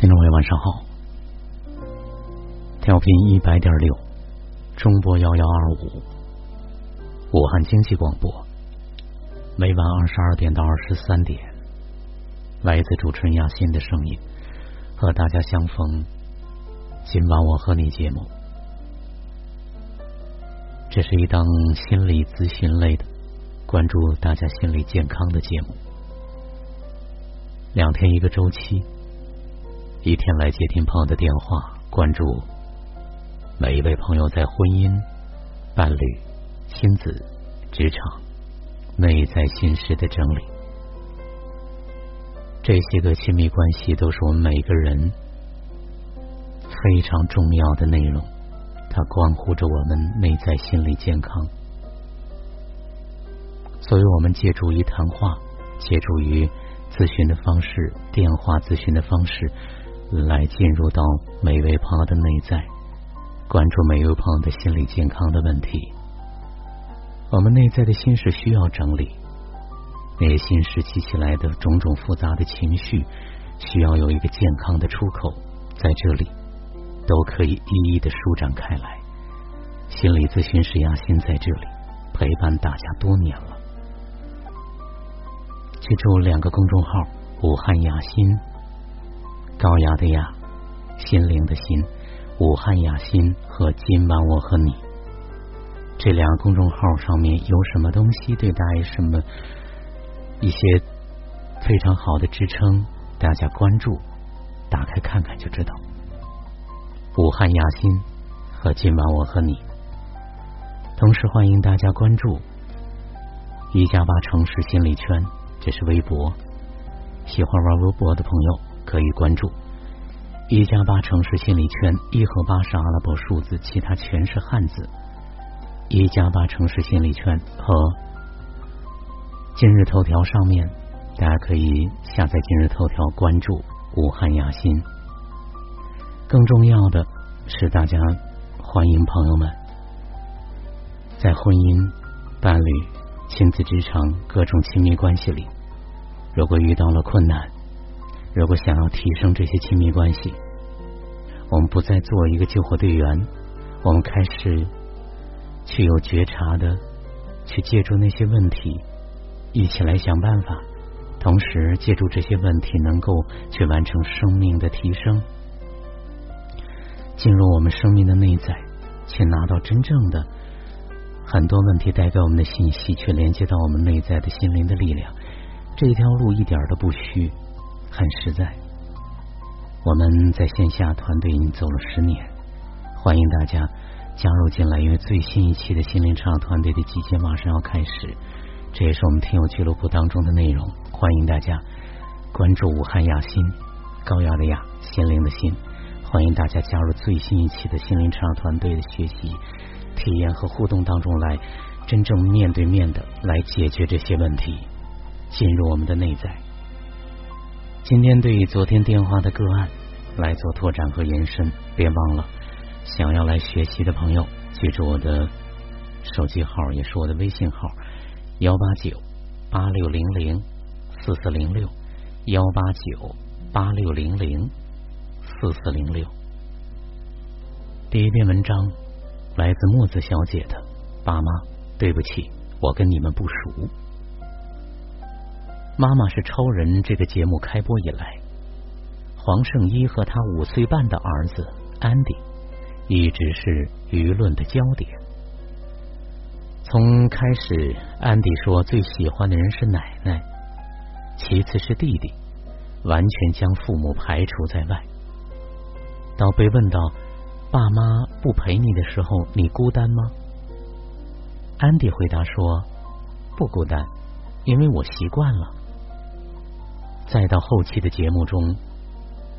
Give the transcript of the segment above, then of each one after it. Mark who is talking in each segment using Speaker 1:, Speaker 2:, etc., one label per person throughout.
Speaker 1: 听众朋友，晚上好。调频一百点六，中波幺幺二五，武汉经济广播。每晚二十二点到二十三点，来自主持人亚欣的声音，和大家相逢。今晚我和你节目，这是一档心理咨询类的，关注大家心理健康的节目。两天一个周期。一天来接听朋友的电话，关注每一位朋友在婚姻、伴侣、亲子、职场、内在心事的整理。这些个亲密关系都是我们每个人非常重要的内容，它关乎着我们内在心理健康。所以，我们借助于谈话，借助于咨询的方式，电话咨询的方式。来进入到每位朋友的内在，关注每位朋友的心理健康的问题。我们内在的心事需要整理，那些心事积起来的种种复杂的情绪，需要有一个健康的出口，在这里都可以一一的舒展开来。心理咨询师雅欣在这里陪伴大家多年了，记住两个公众号：武汉雅欣。高雅的雅，心灵的心，武汉雅心和今晚我和你这两个公众号上面有什么东西对大家什么一些非常好的支撑，大家关注，打开看看就知道。武汉雅心和今晚我和你，同时欢迎大家关注一加八城市心理圈，这是微博，喜欢玩微博的朋友。可以关注一加八城市心理圈，一和八是阿拉伯数字，其他全是汉字。一加八城市心理圈和今日头条上面，大家可以下载今日头条，关注武汉雅欣。更重要的是，大家欢迎朋友们在婚姻、伴侣、亲子、职场各种亲密关系里，如果遇到了困难。如果想要提升这些亲密关系，我们不再做一个救火队员，我们开始去有觉察的去借助那些问题，一起来想办法，同时借助这些问题能够去完成生命的提升，进入我们生命的内在，去拿到真正的很多问题带给我们的信息，去连接到我们内在的心灵的力量。这条路一点都不虚。很实在，我们在线下团队已经走了十年，欢迎大家加入进来。因为最新一期的心灵成长团队的集结马上要开始，这也是我们听友俱乐部当中的内容。欢迎大家关注武汉雅心，高雅的雅，心灵的心。欢迎大家加入最新一期的心灵成长团队的学习、体验和互动当中来，真正面对面的来解决这些问题，进入我们的内在。今天对昨天电话的个案来做拓展和延伸，别忘了想要来学习的朋友，记住我的手机号，也是我的微信号：幺八九八六零零四四零六，幺八九八六零零四四零六。第一篇文章来自墨子小姐的爸妈，对不起，我跟你们不熟。妈妈是超人这个节目开播以来，黄圣依和他五岁半的儿子安迪一直是舆论的焦点。从开始，安迪说最喜欢的人是奶奶，其次是弟弟，完全将父母排除在外。到被问到爸妈不陪你的时候，你孤单吗？安迪回答说不孤单，因为我习惯了。再到后期的节目中，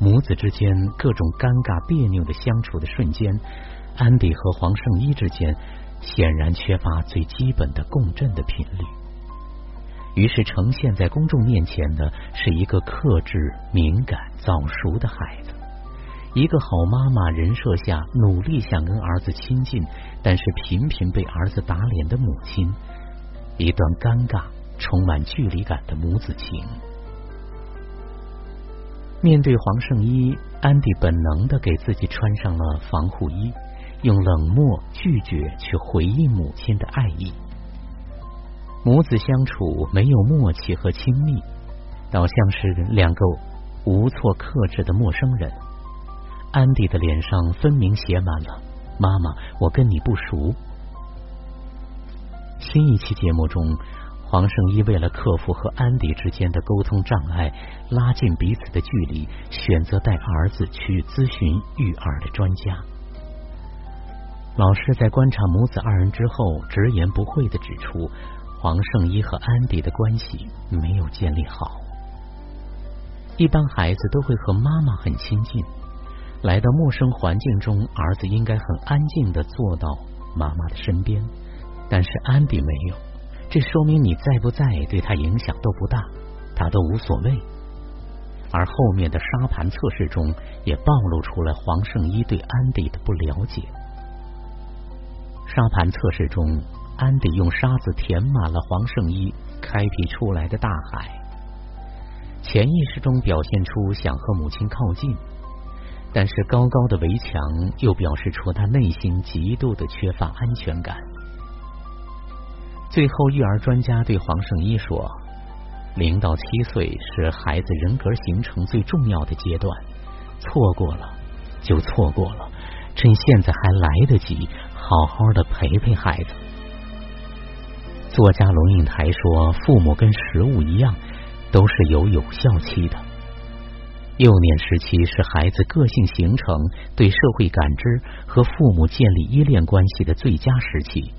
Speaker 1: 母子之间各种尴尬别扭的相处的瞬间，安迪和黄圣依之间显然缺乏最基本的共振的频率。于是呈现在公众面前的是一个克制、敏感、早熟的孩子，一个好妈妈人设下努力想跟儿子亲近，但是频频被儿子打脸的母亲，一段尴尬、充满距离感的母子情。面对黄圣依，安迪本能的给自己穿上了防护衣，用冷漠拒绝去回应母亲的爱意。母子相处没有默契和亲密，倒像是两个无措克制的陌生人。安迪的脸上分明写满了“妈妈，我跟你不熟”。新一期节目中。黄圣依为了克服和安迪之间的沟通障碍，拉近彼此的距离，选择带儿子去咨询育儿的专家。老师在观察母子二人之后，直言不讳的指出，黄圣依和安迪的关系没有建立好。一般孩子都会和妈妈很亲近，来到陌生环境中，儿子应该很安静的坐到妈妈的身边，但是安迪没有。这说明你在不在对他影响都不大，他都无所谓。而后面的沙盘测试中也暴露出了黄圣依对安迪的不了解。沙盘测试中，安迪用沙子填满了黄圣依开辟出来的大海，潜意识中表现出想和母亲靠近，但是高高的围墙又表示出他内心极度的缺乏安全感。最后，育儿专家对黄圣依说：“零到七岁是孩子人格形成最重要的阶段，错过了就错过了，趁现在还来得及，好好的陪陪孩子。”作家龙应台说：“父母跟食物一样，都是有有效期的。幼年时期是孩子个性形成、对社会感知和父母建立依恋关系的最佳时期。”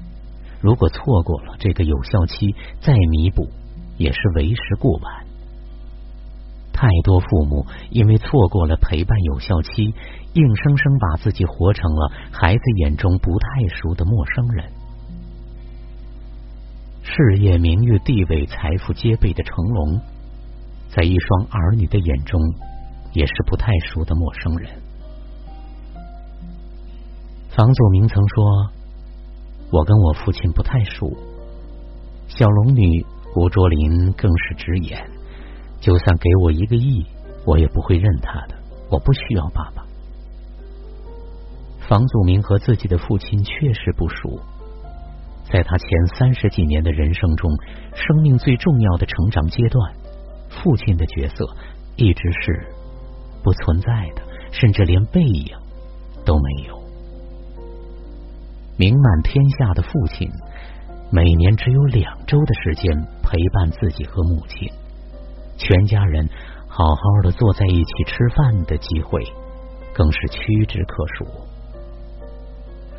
Speaker 1: 如果错过了这个有效期，再弥补也是为时过晚。太多父母因为错过了陪伴有效期，硬生生把自己活成了孩子眼中不太熟的陌生人。事业、名誉、地位、财富皆备的成龙，在一双儿女的眼中，也是不太熟的陌生人。房祖名曾说。我跟我父亲不太熟，小龙女吴卓林更是直言，就算给我一个亿，我也不会认他的。我不需要爸爸。房祖名和自己的父亲确实不熟，在他前三十几年的人生中，生命最重要的成长阶段，父亲的角色一直是不存在的，甚至连背影都没有。名满天下的父亲，每年只有两周的时间陪伴自己和母亲，全家人好好的坐在一起吃饭的机会更是屈指可数。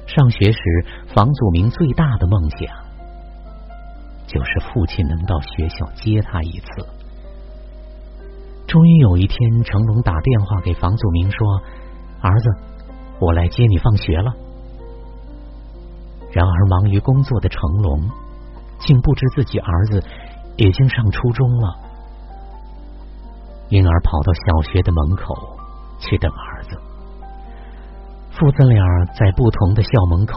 Speaker 1: 上学时，房祖名最大的梦想就是父亲能到学校接他一次。终于有一天，成龙打电话给房祖名说：“儿子，我来接你放学了。”然而，忙于工作的成龙竟不知自己儿子已经上初中了，因而跑到小学的门口去等儿子。父子俩在不同的校门口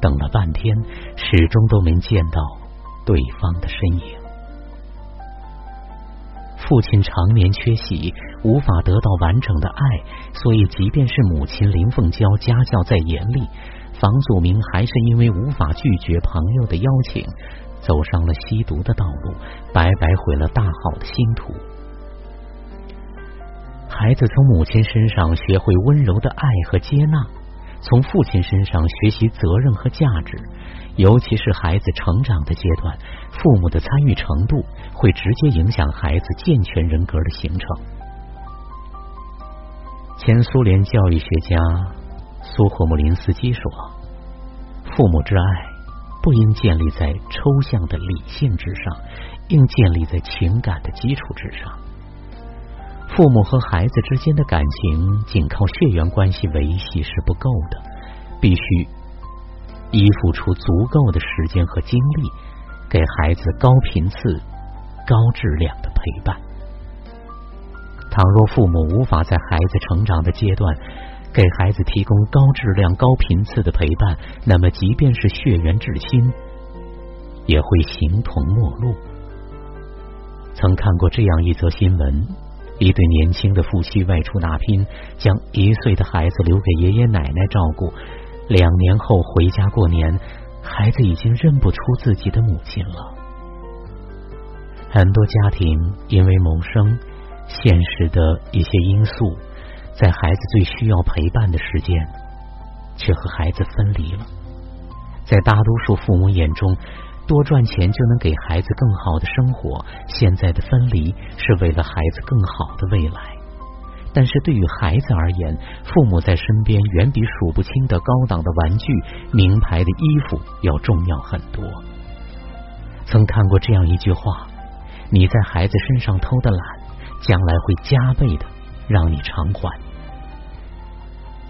Speaker 1: 等了半天，始终都没见到对方的身影。父亲常年缺席，无法得到完整的爱，所以即便是母亲林凤娇家教再严厉。房祖名还是因为无法拒绝朋友的邀请，走上了吸毒的道路，白白毁了大好的星途。孩子从母亲身上学会温柔的爱和接纳，从父亲身上学习责任和价值。尤其是孩子成长的阶段，父母的参与程度会直接影响孩子健全人格的形成。前苏联教育学家。苏霍姆林斯基说：“父母之爱不应建立在抽象的理性之上，应建立在情感的基础之上。父母和孩子之间的感情，仅靠血缘关系维系是不够的，必须依附出足够的时间和精力，给孩子高频次、高质量的陪伴。倘若父母无法在孩子成长的阶段，给孩子提供高质量、高频次的陪伴，那么即便是血缘至亲，也会形同陌路。曾看过这样一则新闻：一对年轻的夫妻外出打拼，将一岁的孩子留给爷爷奶奶照顾。两年后回家过年，孩子已经认不出自己的母亲了。很多家庭因为谋生、现实的一些因素，在孩子最需要陪伴的时间，却和孩子分离了。在大多数父母眼中，多赚钱就能给孩子更好的生活。现在的分离是为了孩子更好的未来。但是对于孩子而言，父母在身边远比数不清的高档的玩具、名牌的衣服要重要很多。曾看过这样一句话：“你在孩子身上偷的懒，将来会加倍的让你偿还。”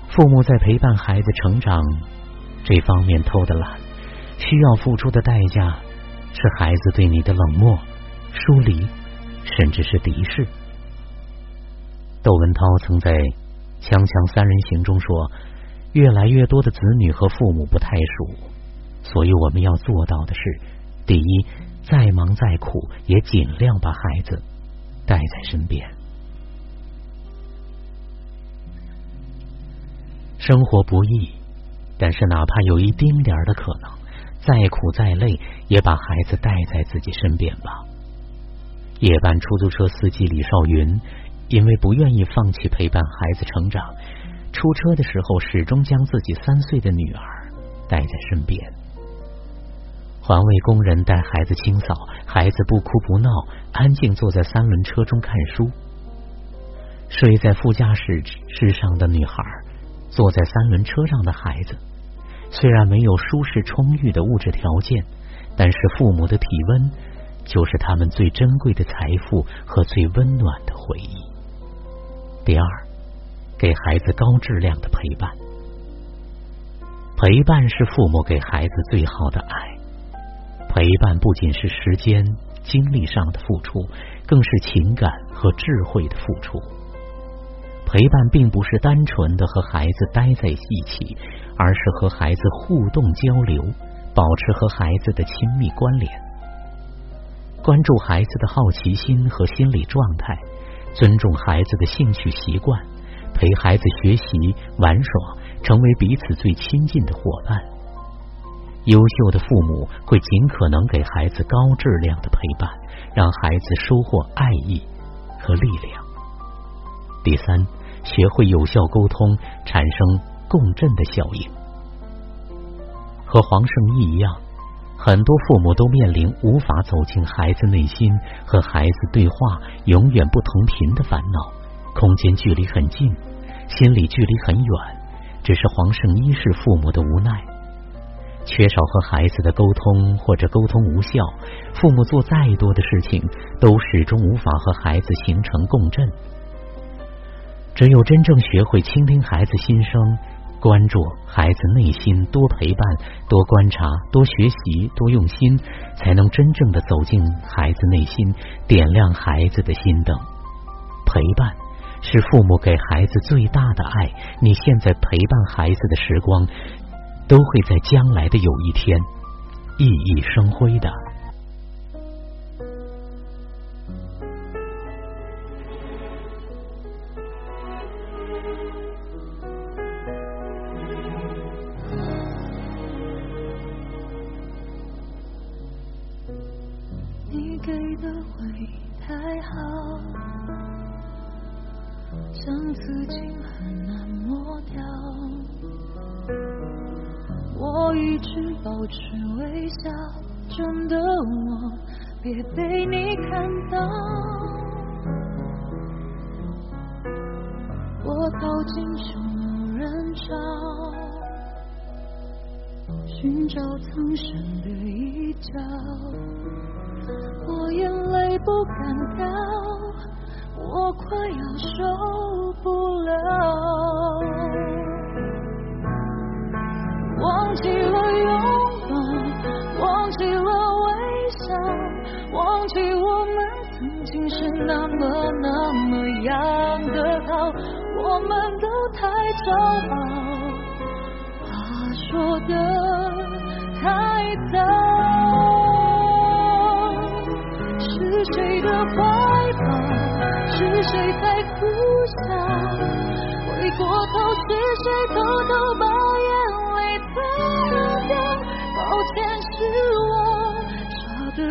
Speaker 1: 父母在陪伴孩子成长这方面偷的懒。需要付出的代价是孩子对你的冷漠、疏离，甚至是敌视。窦文涛曾在《锵锵三人行》中说：“越来越多的子女和父母不太熟，所以我们要做到的是：第一，再忙再苦，也尽量把孩子带在身边。生活不易，但是哪怕有一丁点儿的可能。”再苦再累，也把孩子带在自己身边吧。夜班出租车司机李少云，因为不愿意放弃陪伴孩子成长，出车的时候始终将自己三岁的女儿带在身边。环卫工人带孩子清扫，孩子不哭不闹，安静坐在三轮车中看书。睡在副驾驶之上的女孩，坐在三轮车上的孩子。虽然没有舒适充裕的物质条件，但是父母的体温就是他们最珍贵的财富和最温暖的回忆。第二，给孩子高质量的陪伴。陪伴是父母给孩子最好的爱。陪伴不仅是时间、精力上的付出，更是情感和智慧的付出。陪伴并不是单纯的和孩子待在一起。而是和孩子互动交流，保持和孩子的亲密关联，关注孩子的好奇心和心理状态，尊重孩子的兴趣习惯，陪孩子学习玩耍，成为彼此最亲近的伙伴。优秀的父母会尽可能给孩子高质量的陪伴，让孩子收获爱意和力量。第三，学会有效沟通，产生。共振的效应，和黄圣依一样，很多父母都面临无法走进孩子内心和孩子对话，永远不同频的烦恼。空间距离很近，心理距离很远，只是黄圣依是父母的无奈，缺少和孩子的沟通或者沟通无效，父母做再多的事情都始终无法和孩子形成共振。只有真正学会倾听孩子心声。关注孩子内心，多陪伴，多观察，多学习，多用心，才能真正的走进孩子内心，点亮孩子的心灯。陪伴是父母给孩子最大的爱。你现在陪伴孩子的时光，都会在将来的有一天熠熠生辉的。
Speaker 2: 笑，真的我别被你看到。我靠近就有人找，寻找藏身的一角，我眼泪不敢掉。我快要受不了，忘记了拥忘记我们曾经是那么那么样的好，我们都太骄傲，话说的太早，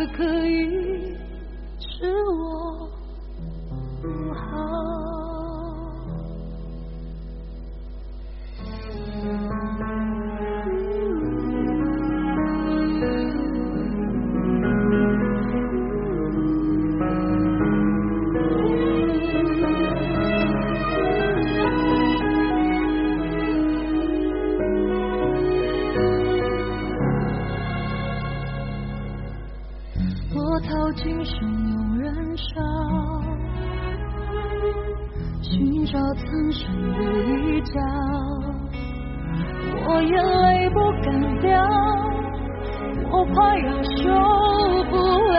Speaker 2: 可以眼泪不敢掉，我怕要受不了。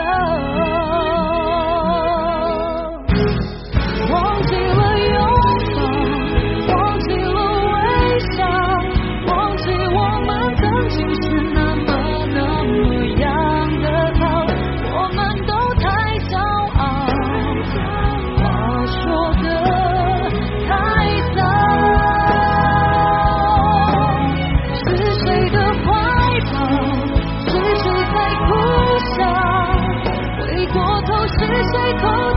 Speaker 2: 是谁偷